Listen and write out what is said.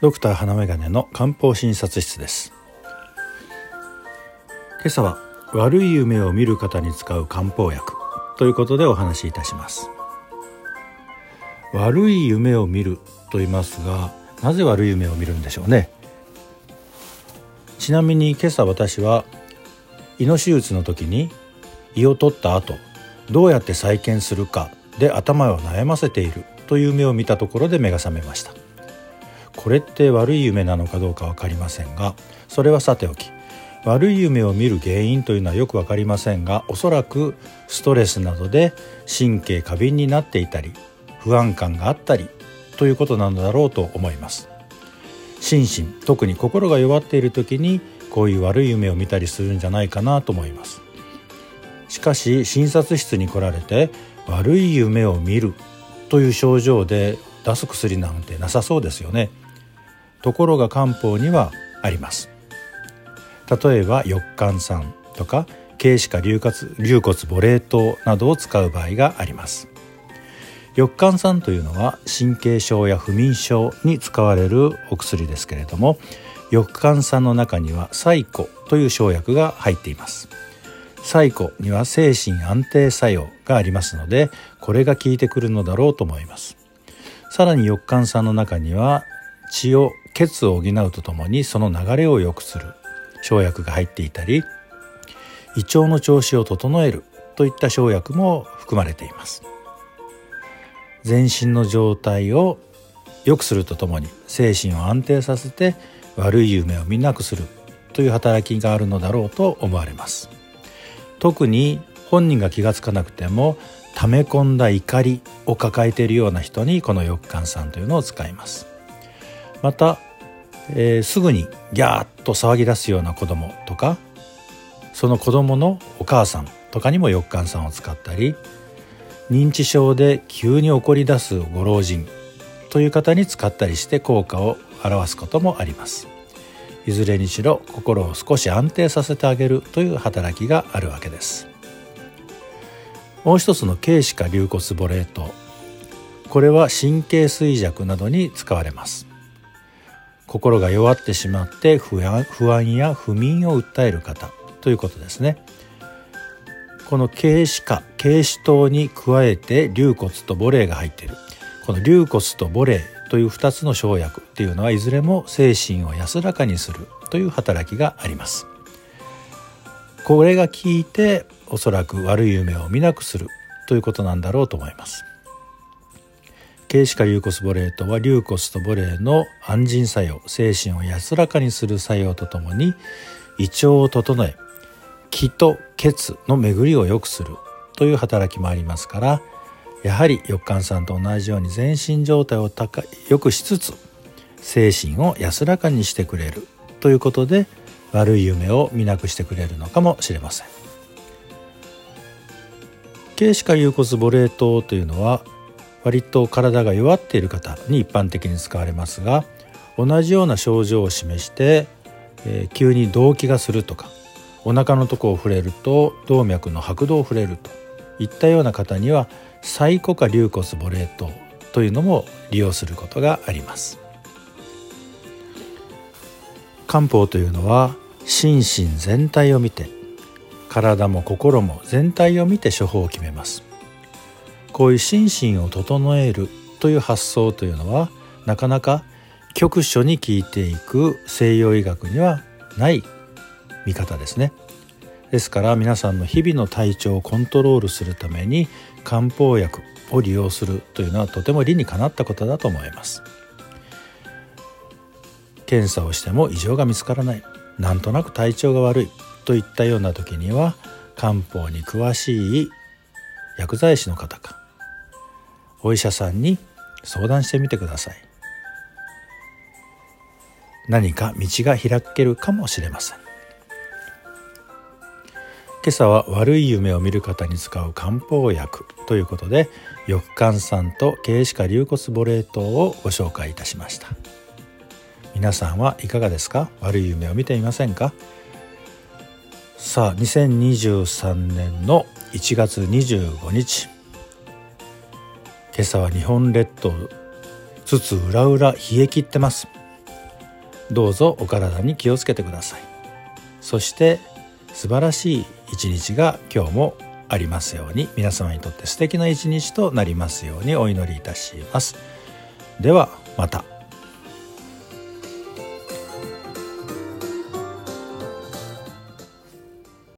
ドクター花眼鏡の漢方診察室です。今朝は悪い夢を見る方に使う漢方薬ということでお話しいたします。悪い夢を見ると言いますがなぜ悪い夢を見るんでしょうね？ちなみに今朝私は胃の手術の時に胃を取った後どうやって再建するかで頭を悩ませているという夢を見たところで目が覚めました。これって悪い夢なのかどうか分かりませんがそれはさておき悪い夢を見る原因というのはよく分かりませんがおそらくストレスなどで神経過敏になっていたり不安感があったりということなのだろうと思います。心身特に心が弱っている時にこういう悪い夢を見たりするんじゃないかなと思います。しかし診察室に来られて悪い夢を見るという症状で出す薬なんてなさそうですよね。ところが漢方にはあります。例えば翼寒酸とか軽視化硫骨硫骨母冷糖などを使う場合があります。翼寒酸というのは神経症や不眠症に使われるお薬ですけれども翼寒酸の中にはサイコという生薬が入っています。サイコには精神安定作用がありますのでこれが効いてくるのだろうと思います。さらに翼寒酸の中には血を血を補うとともにその流れを良くする。生薬が入っていたり胃腸の調子を整える。といった生薬も含まれています。全身の状態を良くするとともに精神を安定させて悪い夢を見なくする。という働きがあるのだろうと思われます。特に本人が気が付かなくても溜め込んだ怒りを抱えているような人にこの翼寒酸というのを使います。また、えー、すぐにギャーッと騒ぎ出すような子供とかその子供のお母さんとかにも翼寒酸を使ったり認知症で急に怒り出すご老人という方に使ったりして効果を表すこともあります。いずれにしろ心を少し安定させてあげるという働きがあるわけです。もう一つの軽視化流骨母冷糖これは神経衰弱などに使われます。心が弱ってしまって不安不安や不眠を訴える方ということですね。この軽視化軽視糖に加えて龍骨と母霊が入っている。この龍骨と母霊という2つの生薬っていうのはいずれも精神を安らかにするという働きがあります。これが効いておそらく悪い夢を見なくするということなんだろうと思います。軽視化硫骨母霊とは硫骨と母霊の安心作用精神を安らかにする作用とともに胃腸を整え気と血の巡りを良くするという働きもありますからやはり翼寒さんと同じように全身状態を高良くしつつ精神を安らかにしてくれるということで悪い夢を見なくしてくれるのかもしれません。軽視化有骨母霊糖というのは割と体が弱っている方に一般的に使われますが同じような症状を示して、えー、急に動悸がするとかお腹のとこを触れると動脈の拍動を触れるといったような方にはサイコ化流骨母霊糖というのも利用することがあります。漢方というのは心身全体を見て体も心も全体を見て処方を決めます。こういう心身を整えるという発想というのはなかなか局所に効いていく西洋医学にはない見方ですね。ですから皆さんの日々の体調をコントロールするために漢方薬を利用するというのはとても理にかなったことだと思います。検査をしても異常が見つからない。なんとなく体調が悪いといったような時には漢方に詳しい薬剤師の方かお医者さんに相談してみてください。何か道が開けるかもしれません。今朝は悪い夢を見る方に使う漢方薬ということで翼寒酸と軽視化流骨母冷糖をご紹介いたしました。皆さんはいかがですか？悪い夢を見ていませんか？さあ2023年の1月25日。今朝は日本列島つつ裏裏冷え切ってます。どうぞお体に気をつけてください。そして素晴らしい一日が今日もありますように皆様にとって素敵な一日となりますようにお祈りいたします。ではまた。